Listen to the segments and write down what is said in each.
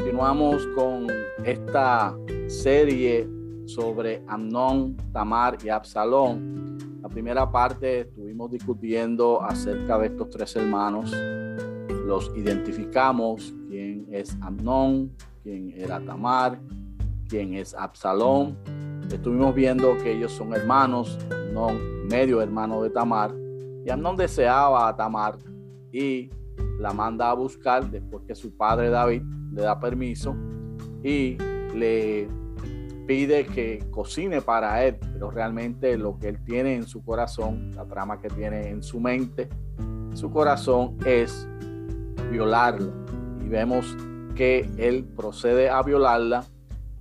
Continuamos con esta serie sobre Amnón, Tamar y Absalón. La primera parte estuvimos discutiendo acerca de estos tres hermanos. Los identificamos, quién es Amnón, quién era Tamar, quién es Absalón. Estuvimos viendo que ellos son hermanos, Amnón medio hermano de Tamar, y Amnón deseaba a Tamar y la manda a buscar después que su padre David le da permiso y le pide que cocine para él, pero realmente lo que él tiene en su corazón, la trama que tiene en su mente, su corazón es violarla. Y vemos que él procede a violarla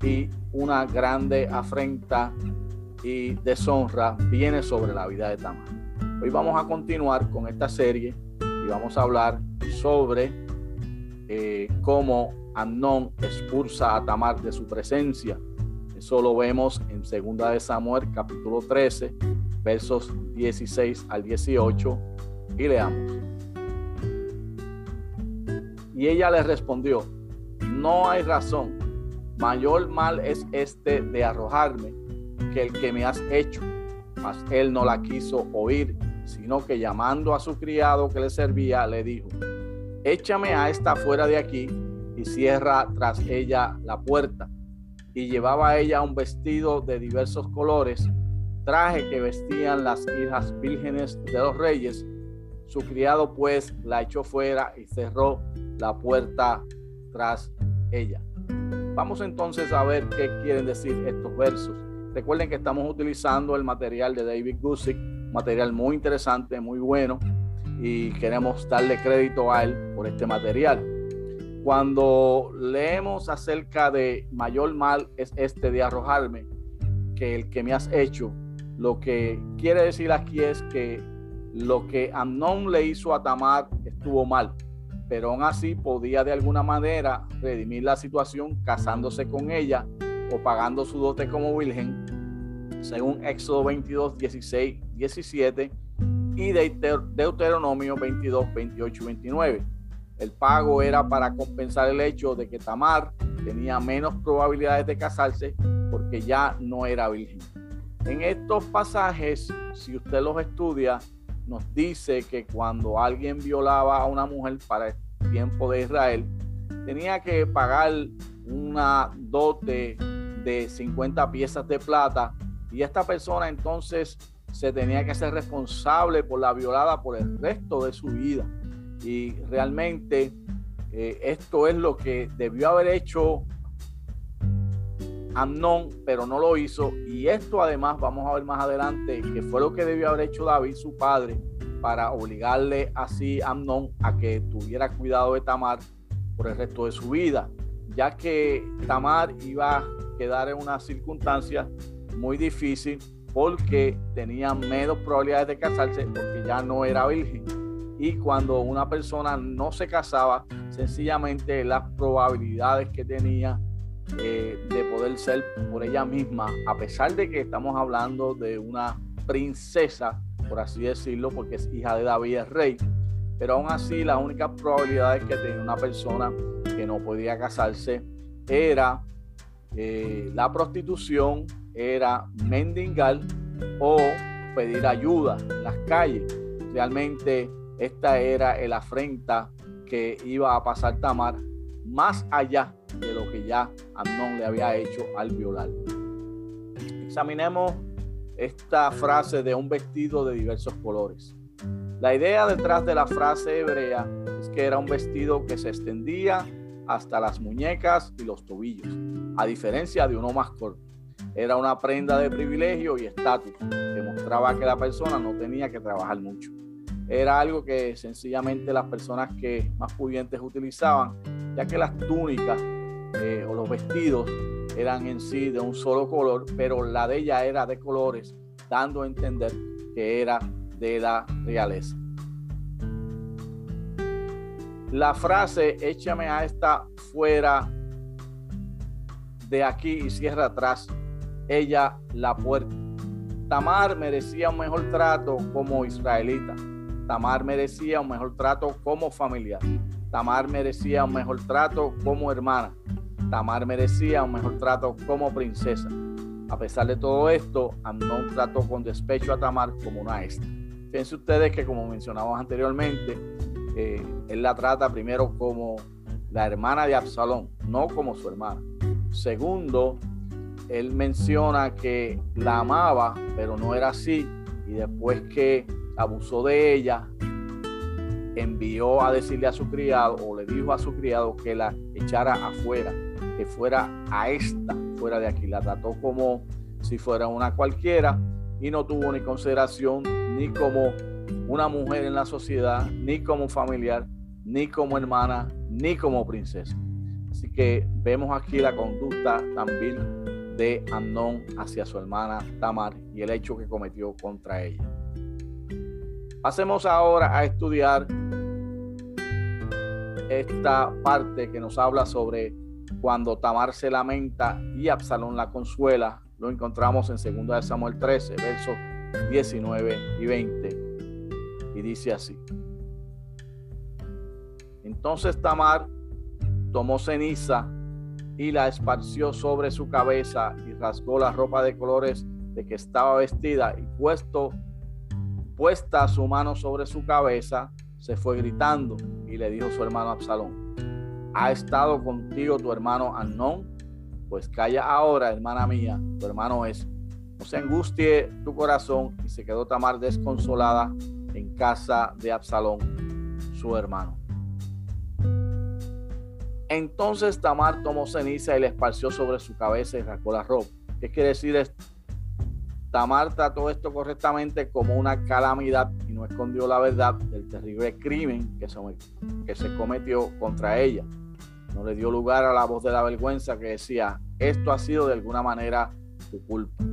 y una grande afrenta y deshonra viene sobre la vida de Tamar. Hoy vamos a continuar con esta serie y vamos a hablar sobre eh, cómo Amnón expulsa a Tamar de su presencia. Eso lo vemos en 2 de Samuel capítulo 13, versos 16 al 18 y leamos. Y ella le respondió, no hay razón, mayor mal es este de arrojarme que el que me has hecho. Mas él no la quiso oír, sino que llamando a su criado que le servía, le dijo, échame a esta fuera de aquí y cierra tras ella la puerta. Y llevaba ella un vestido de diversos colores, traje que vestían las hijas vírgenes de los reyes. Su criado pues la echó fuera y cerró la puerta tras ella. Vamos entonces a ver qué quieren decir estos versos. Recuerden que estamos utilizando el material de David Gusick, material muy interesante, muy bueno, y queremos darle crédito a él por este material. Cuando leemos acerca de mayor mal es este de arrojarme que el que me has hecho, lo que quiere decir aquí es que lo que Amnón le hizo a Tamar estuvo mal, pero aún así podía de alguna manera redimir la situación casándose con ella o pagando su dote como virgen, según Éxodo 22, 16, 17 y Deuteronomio 22, 28 y 29. El pago era para compensar el hecho de que Tamar tenía menos probabilidades de casarse porque ya no era virgen. En estos pasajes, si usted los estudia, nos dice que cuando alguien violaba a una mujer para el tiempo de Israel, tenía que pagar una dote de 50 piezas de plata y esta persona entonces se tenía que ser responsable por la violada por el resto de su vida. Y realmente eh, esto es lo que debió haber hecho Amnón, pero no lo hizo. Y esto además vamos a ver más adelante que fue lo que debió haber hecho David, su padre, para obligarle así a Amnón a que tuviera cuidado de Tamar por el resto de su vida, ya que Tamar iba a quedar en una circunstancia muy difícil porque tenía menos probabilidades de casarse porque ya no era virgen. Y cuando una persona no se casaba, sencillamente las probabilidades que tenía eh, de poder ser por ella misma, a pesar de que estamos hablando de una princesa, por así decirlo, porque es hija de David rey, pero aún así las únicas probabilidades que tenía una persona que no podía casarse era eh, la prostitución era mendigar o pedir ayuda en las calles. Realmente esta era el afrenta que iba a pasar Tamar más allá de lo que ya Amnón le había hecho al violar. Examinemos esta frase de un vestido de diversos colores. La idea detrás de la frase hebrea es que era un vestido que se extendía hasta las muñecas y los tobillos, a diferencia de uno más corto. Era una prenda de privilegio y estatus que mostraba que la persona no tenía que trabajar mucho. Era algo que sencillamente las personas que más pudientes utilizaban, ya que las túnicas eh, o los vestidos eran en sí de un solo color, pero la de ella era de colores, dando a entender que era de la realeza. La frase, échame a esta fuera de aquí y cierra atrás, ella la puerta. Tamar merecía un mejor trato como israelita. Tamar merecía un mejor trato como familiar. Tamar merecía un mejor trato como hermana. Tamar merecía un mejor trato como princesa. A pesar de todo esto, Amnón trató con despecho a Tamar como una extra. Fíjense ustedes que como mencionamos anteriormente, eh, él la trata primero como la hermana de Absalón, no como su hermana. Segundo, él menciona que la amaba, pero no era así. Y después que abusó de ella, envió a decirle a su criado o le dijo a su criado que la echara afuera, que fuera a esta, fuera de aquí. La trató como si fuera una cualquiera y no tuvo ni consideración ni como una mujer en la sociedad, ni como familiar, ni como hermana, ni como princesa. Así que vemos aquí la conducta también de Amnón hacia su hermana Tamar y el hecho que cometió contra ella. Pasemos ahora a estudiar esta parte que nos habla sobre cuando Tamar se lamenta y Absalón la consuela. Lo encontramos en 2 Samuel 13, versos 19 y 20. Y dice así. Entonces Tamar tomó ceniza y la esparció sobre su cabeza y rasgó la ropa de colores de que estaba vestida y puesto puesta su mano sobre su cabeza, se fue gritando y le dijo su hermano Absalón, ¿ha estado contigo tu hermano Anón? Pues calla ahora, hermana mía, tu hermano es. No se angustie tu corazón y se quedó Tamar desconsolada en casa de Absalón, su hermano. Entonces Tamar tomó ceniza y le esparció sobre su cabeza y rascó la ropa. ¿Qué quiere decir esto? Tamar trató esto correctamente como una calamidad y no escondió la verdad del terrible crimen que se, cometió contra ella. No le dio lugar a la voz de la vergüenza que decía, esto ha sido de alguna manera tu culpa.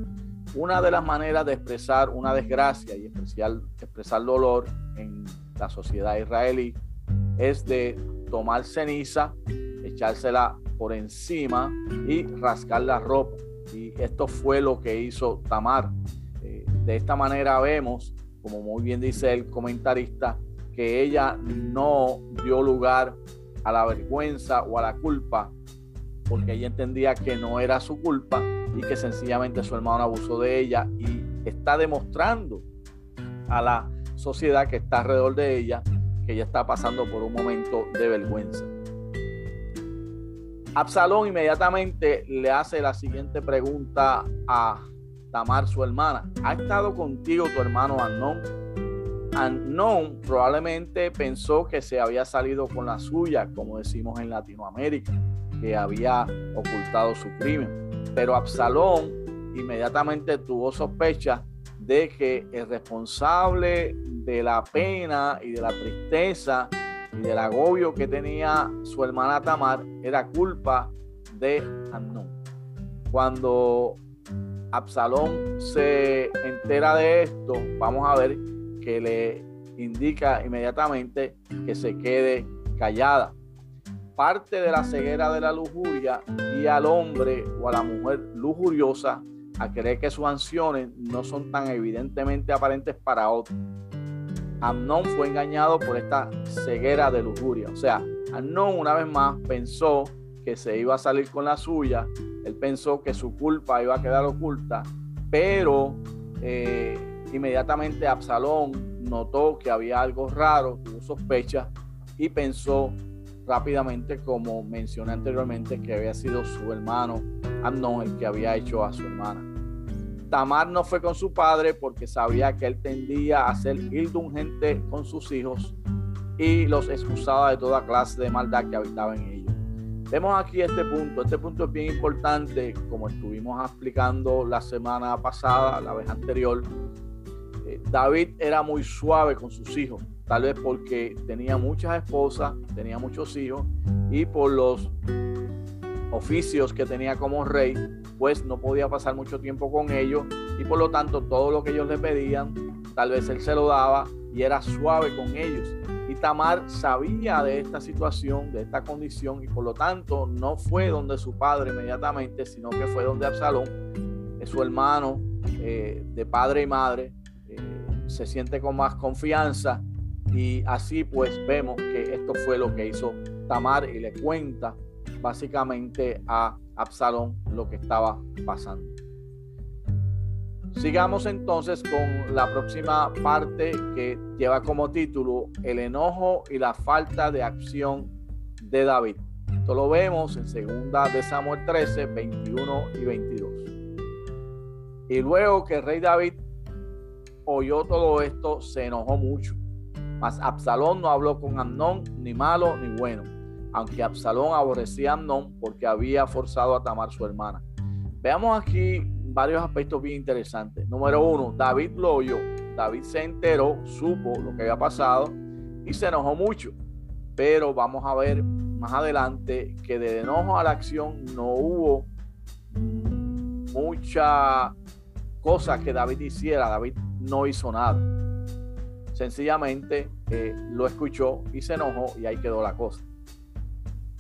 Una de las maneras de expresar una desgracia y especial, expresar dolor en la sociedad israelí es de tomar ceniza echársela por encima y rasgar la ropa. Y esto fue lo que hizo Tamar. Eh, de esta manera vemos, como muy bien dice el comentarista, que ella no dio lugar a la vergüenza o a la culpa, porque ella entendía que no era su culpa y que sencillamente su hermano abusó de ella y está demostrando a la sociedad que está alrededor de ella que ella está pasando por un momento de vergüenza. Absalón inmediatamente le hace la siguiente pregunta a Tamar, su hermana. ¿Ha estado contigo tu hermano Anón? Anón probablemente pensó que se había salido con la suya, como decimos en Latinoamérica, que había ocultado su crimen. Pero Absalón inmediatamente tuvo sospecha de que el responsable de la pena y de la tristeza y del agobio que tenía su hermana Tamar era culpa de Amnón. Cuando Absalón se entera de esto, vamos a ver que le indica inmediatamente que se quede callada. Parte de la ceguera de la lujuria y al hombre o a la mujer lujuriosa a creer que sus acciones no son tan evidentemente aparentes para otros. Amnón fue engañado por esta ceguera de lujuria. O sea, Amnón una vez más pensó que se iba a salir con la suya, él pensó que su culpa iba a quedar oculta, pero eh, inmediatamente Absalón notó que había algo raro, tuvo sospecha y pensó rápidamente, como mencioné anteriormente, que había sido su hermano Amnón el que había hecho a su hermana. Tamar no fue con su padre porque sabía que él tendía a ser indulgente con sus hijos y los excusaba de toda clase de maldad que habitaba en ellos. Vemos aquí este punto. Este punto es bien importante, como estuvimos explicando la semana pasada, la vez anterior. Eh, David era muy suave con sus hijos, tal vez porque tenía muchas esposas, tenía muchos hijos y por los oficios que tenía como rey, pues no podía pasar mucho tiempo con ellos y por lo tanto todo lo que ellos le pedían, tal vez él se lo daba y era suave con ellos. Y Tamar sabía de esta situación, de esta condición y por lo tanto no fue donde su padre inmediatamente, sino que fue donde Absalón, su hermano eh, de padre y madre, eh, se siente con más confianza Y así pues vemos que esto fue lo que hizo Tamar y le cuenta básicamente a Absalón lo que estaba pasando. Sigamos entonces con la próxima parte que lleva como título El enojo y la falta de acción de David. Esto lo vemos en segunda de Samuel 13, 21 y 22. Y luego que el rey David oyó todo esto, se enojó mucho. Mas Absalón no habló con Amnón ni malo ni bueno, aunque Absalón aborrecía a Amnón porque había forzado a Tamar su hermana. Veamos aquí varios aspectos bien interesantes. Número uno, David lo oyó. David se enteró, supo lo que había pasado y se enojó mucho. Pero vamos a ver más adelante que de enojo a la acción no hubo mucha cosa que David hiciera. David no hizo nada. Sencillamente eh, lo escuchó y se enojó y ahí quedó la cosa.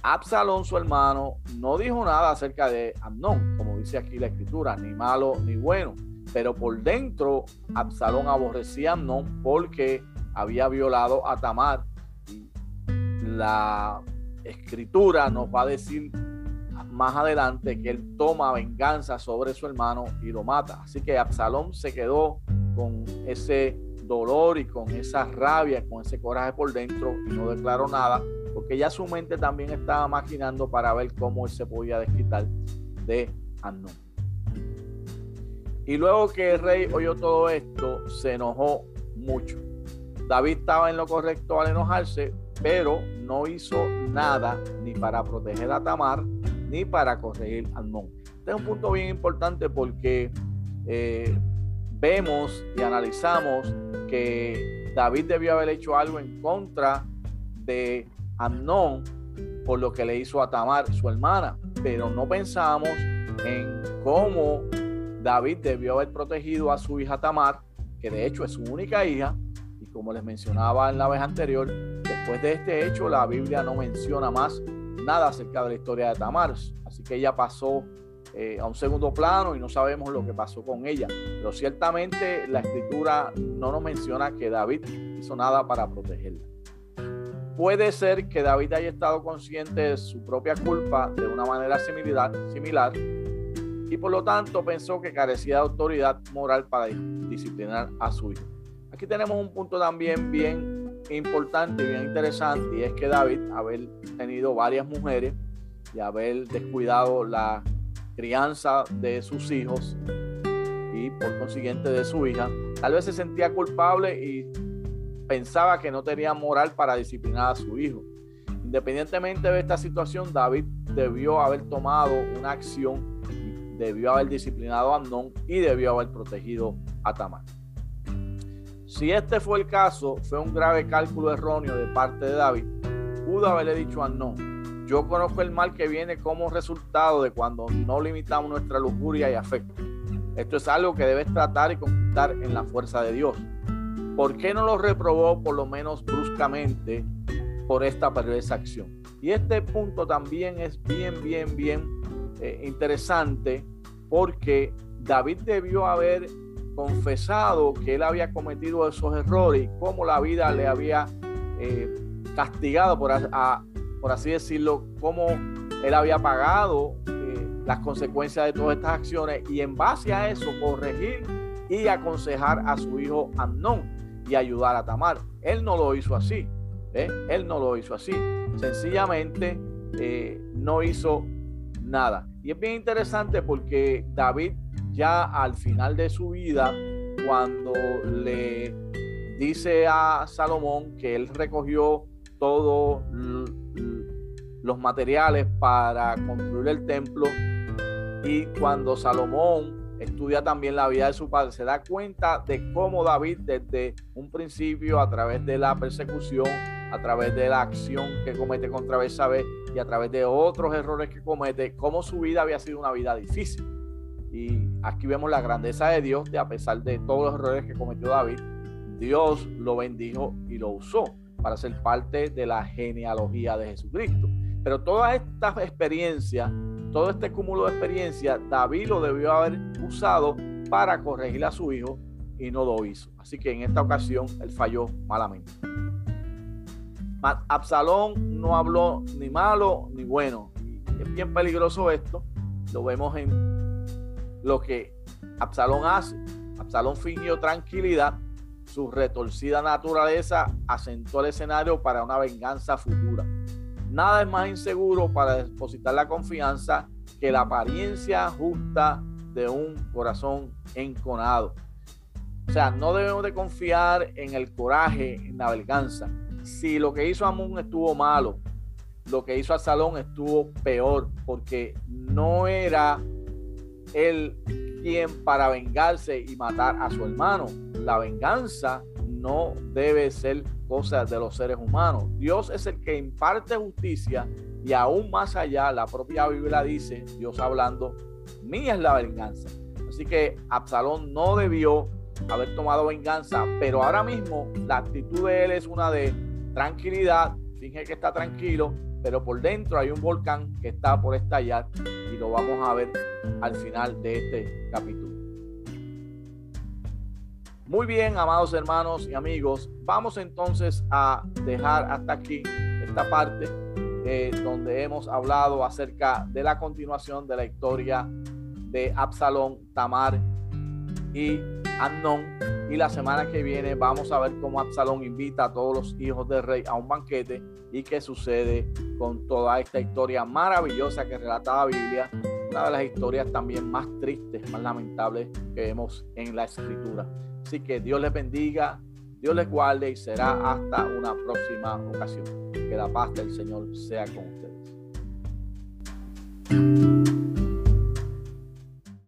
Absalón, su hermano, no dijo nada acerca de Amnón, como dice aquí la escritura, ni malo ni bueno. Pero por dentro, Absalón aborrecía a Amnón porque había violado a Tamar. Y la escritura nos va a decir más adelante que él toma venganza sobre su hermano y lo mata. Así que Absalón se quedó con ese dolor y con esa rabia, con ese coraje por dentro y no declaró nada porque ya su mente también estaba maquinando para ver cómo él se podía desquitar de Amnón. Y luego que el rey oyó todo esto, se enojó mucho. David estaba en lo correcto al enojarse, pero no hizo nada ni para proteger a Tamar ni para corregir a Amnón. Este es un punto bien importante porque eh, vemos y analizamos que David debió haber hecho algo en contra de Amnón por lo que le hizo a Tamar, su hermana, pero no pensamos en cómo David debió haber protegido a su hija Tamar, que de hecho es su única hija, y como les mencionaba en la vez anterior, después de este hecho la Biblia no menciona más nada acerca de la historia de Tamar, así que ella pasó eh, a un segundo plano y no sabemos lo que pasó con ella, pero ciertamente la escritura no nos menciona que David hizo nada para protegerla. Puede ser que David haya estado consciente de su propia culpa de una manera similar, y por lo tanto pensó que carecía de autoridad moral para disciplinar a su hijo. Aquí tenemos un punto también bien importante y bien interesante y es que David, haber tenido varias mujeres y haber descuidado la crianza de sus hijos y por consiguiente de su hija, tal vez se sentía culpable y pensaba que no tenía moral para disciplinar a su hijo. Independientemente de esta situación, David debió haber tomado una acción, debió haber disciplinado a Amnón y debió haber protegido a Tamar. Si este fue el caso, fue un grave cálculo erróneo de parte de David. Pudo haberle dicho a Amnón, yo conozco el mal que viene como resultado de cuando no limitamos nuestra lujuria y afecto. Esto es algo que debes tratar y conquistar en la fuerza de Dios. ¿Por qué no lo reprobó por lo menos bruscamente por esta perversa acción? Y este punto también es bien, bien, bien eh, interesante porque David debió haber confesado que él había cometido esos errores y cómo la vida le había eh, castigado, por, así decirlo, cómo él había pagado eh, las consecuencias de todas estas acciones y en base a eso corregir y aconsejar a su hijo Amnón y ayudar a Tamar. Él no lo hizo así. ¿eh? Él no lo hizo así. Sencillamente eh, no hizo nada. Y es bien interesante porque David ya al final de su vida, cuando le dice a Salomón que él recogió todos los materiales para construir el templo y cuando Salomón estudia también la vida de su padre, se da cuenta de cómo David desde un principio, a través de la persecución, a través de la acción que comete contra Betsabé y a través de otros errores que comete, cómo su vida había sido una vida difícil. Y aquí vemos la grandeza de Dios, de a pesar de todos los errores que cometió David, Dios lo bendijo y lo usó para ser parte de la genealogía de Jesucristo. Pero todas estas experiencias todo este cúmulo de experiencia, David lo debió haber usado para corregir a su hijo y no lo hizo. Así que en esta ocasión él falló malamente. Absalón no habló ni malo ni bueno. Es bien peligroso esto. Lo vemos en lo que Absalón hace. Absalón fingió tranquilidad. Su retorcida naturaleza asentó el escenario para una venganza futura. Nada es más inseguro para depositar la confianza que la apariencia justa de un corazón enconado. O sea, no debemos de confiar en el coraje, en la venganza. Si lo que hizo Amón estuvo malo, lo que hizo Absalón estuvo peor, porque no era él quien para vengarse y matar a su hermano. La venganza no debe ser cosa de los seres humanos. Dios es el que imparte justicia y aún más allá, la propia Biblia dice, Dios hablando, mía es la venganza. Así que Absalón no debió haber tomado venganza, pero ahora mismo la actitud de él es una de tranquilidad, finge que está tranquilo, pero por dentro hay un volcán que está por estallar y lo vamos a ver al final de este capítulo. Muy bien, amados hermanos y amigos, vamos entonces a dejar hasta aquí esta parte eh, donde hemos hablado acerca de la continuación de la historia de Absalón, Tamar y Amnón. Y la semana que viene vamos a ver cómo Absalón invita a todos los hijos del rey a un banquete y qué sucede con toda esta historia maravillosa que relata la Biblia. Una de las historias también más tristes, más lamentables que vemos en la escritura. Así que Dios les bendiga, Dios les guarde y será hasta una próxima ocasión. Que la paz del Señor sea con ustedes.